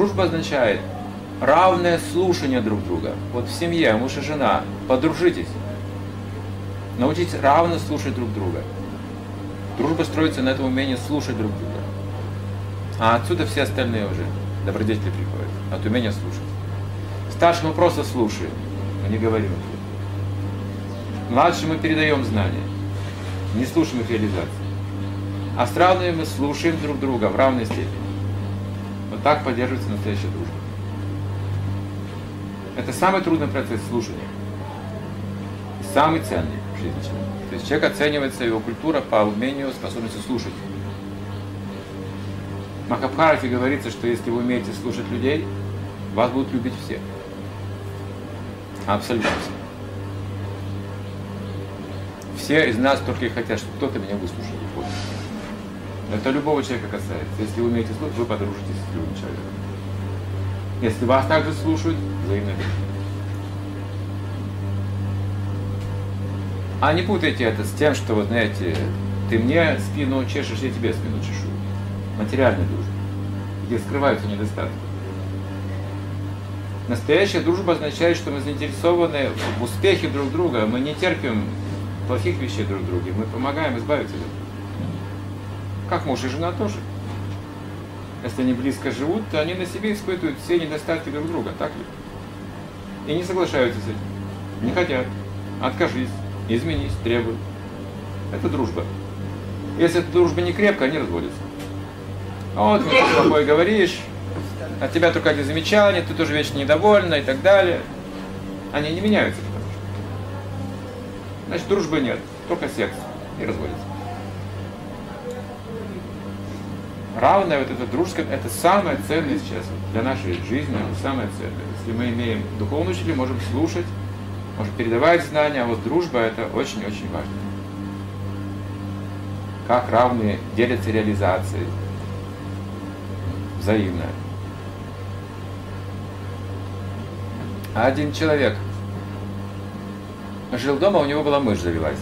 Дружба означает равное слушание друг друга. Вот в семье муж и жена, подружитесь. Научитесь равно слушать друг друга. Дружба строится на этом умении слушать друг друга. А отсюда все остальные уже добродетели приходят. От умения слушать. Старшим мы просто слушаем, мы не говорим. Младшим мы передаем знания, не слушаем их реализации. А с равными мы слушаем друг друга в равной степени. Вот так поддерживается настоящая дружба. Это самый трудный процесс слушания. И самый ценный в жизни человека. То есть человек оценивается, его культура по умению, способности слушать. В Махабхарате говорится, что если вы умеете слушать людей, вас будут любить все. Абсолютно все. Все из нас только и хотят, чтобы кто-то меня выслушал. Это любого человека касается. Если вы умеете слушать, вы подружитесь с любым человеком. Если вас также слушают, взаимно А не путайте это с тем, что, вот знаете, ты мне спину чешешь, я тебе спину чешу. Материальная дружба, где скрываются недостатки. Настоящая дружба означает, что мы заинтересованы в успехе друг друга, мы не терпим плохих вещей друг друга, мы помогаем избавиться от этого. Как муж и жена тоже. Если они близко живут, то они на себе испытывают все недостатки друг друга, так ли? И не соглашаются с этим. Не хотят. Откажись, изменись, требуй. Это дружба. Если эта дружба не крепкая, они разводятся. А вот ты плохое говоришь, от тебя только одни замечания, ты тоже вечно недовольна и так далее. Они не меняются. Значит, дружбы нет, только секс. И разводятся. Равная вот эта дружеская, это самое ценное сейчас для нашей жизни, это самое ценное. Если мы имеем духовную учителя, можем слушать, можем передавать знания, а вот дружба это очень-очень важно. Как равные делятся реализацией, взаимно. Один человек жил дома, у него была мышь завелась.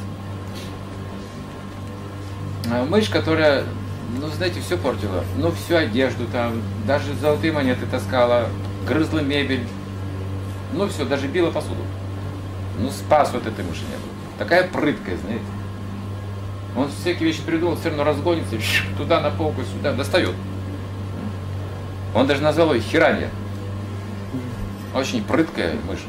Мышь, которая ну, знаете, все портила. Ну, всю одежду там, даже золотые монеты таскала, грызла мебель. Ну, все, даже била посуду. Ну, спас вот этой мыши не было. Такая прыткая, знаете. Он всякие вещи придумал, все равно разгонится, туда на полку, сюда, достает. Он даже назвал ее Хиранья. Очень прыткая мышь.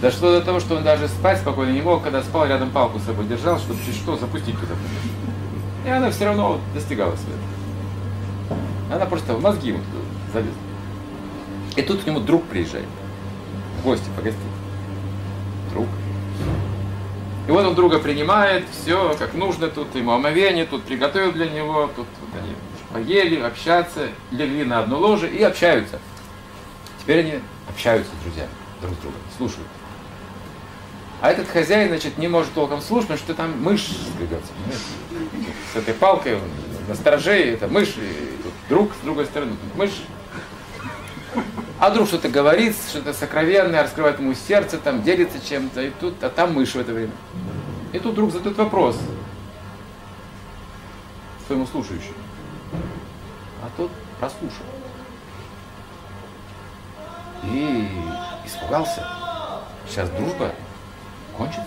Дошло до того, что он даже спать спокойно не мог, когда спал рядом палку с собой держал, чтобы чуть что запустить туда. И она все равно достигала своего. Она просто в мозги ему залезла. И тут к нему друг приезжает. В гости погостить. Друг. И вот он друга принимает, все как нужно, тут ему омовение, тут приготовил для него, тут вот они поели, общаться, легли на одно ложе и общаются. Теперь они общаются с друзьями, друг с другом, слушают. А этот хозяин, значит, не может толком слушать, потому что там мышь сбегается, С этой палкой он на стороже, это мышь, и тут друг с другой стороны, тут мышь. А друг что-то говорит, что-то сокровенное, раскрывает ему сердце, там делится чем-то, и тут, а там мышь в это время. И тут друг задает вопрос своему слушающему. А тот прослушал. И испугался. Сейчас дружба кончится.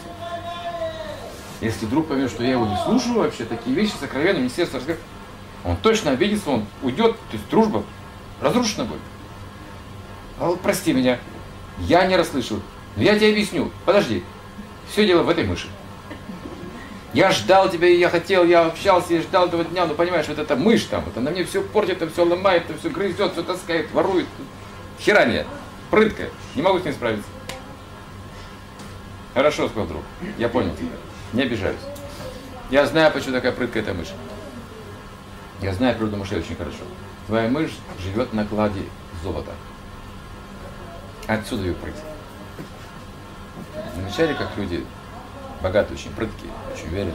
Если вдруг поймет, что я его не слушаю вообще, такие вещи сокровенные, мне сердце разговаривает, он точно обидится, он уйдет, то есть дружба разрушена будет. А прости меня, я не расслышал. Но я тебе объясню. Подожди. Все дело в этой мыши. Я ждал тебя, я хотел, я общался, и ждал этого дня, но понимаешь, вот эта мышь там, вот она мне все портит, это все ломает, это все грызет, все таскает, ворует. Херания, прыткая, не могу с ней справиться. Хорошо, сказал друг. Я понял тебя. Не обижаюсь. Я знаю, почему такая прыткая эта мышь. Я знаю природу мышей очень хорошо. Твоя мышь живет на кладе золота. Отсюда ее прыть. Замечали, как люди богатые, очень прыткие, очень уверенные.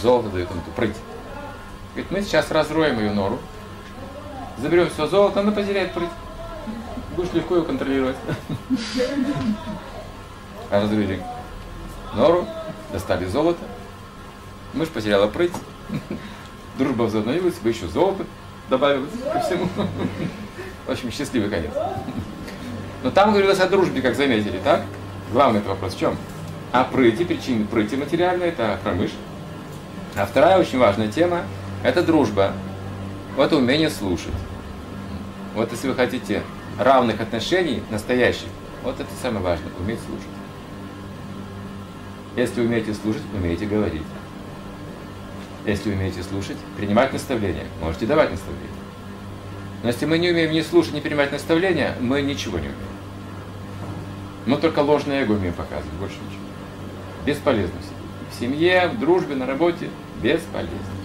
Золото дает им эту прыть. Говорит, мы сейчас разроем ее нору, заберем все золото, она потеряет прыть. Будешь легко ее контролировать. Разрыли нору, достали золото. Мышь потеряла прыть. Дружба возобновилась, вы еще золото. добавилось ко всему. В общем, счастливый конец. Но там говорилось о дружбе, как заметили, так? Главный вопрос в чем? О прыти, причины прыти материальной, это промыш. А вторая очень важная тема – это дружба. Вот умение слушать. Вот если вы хотите равных отношений, настоящих, вот это самое важное – уметь слушать. Если умеете слушать, умеете говорить. Если умеете слушать, принимать наставления, можете давать наставления. Но если мы не умеем ни слушать, ни принимать наставления, мы ничего не умеем. Мы только ложное эго умеем показывать, больше ничего. Бесполезно. В семье, в дружбе, на работе бесполезно.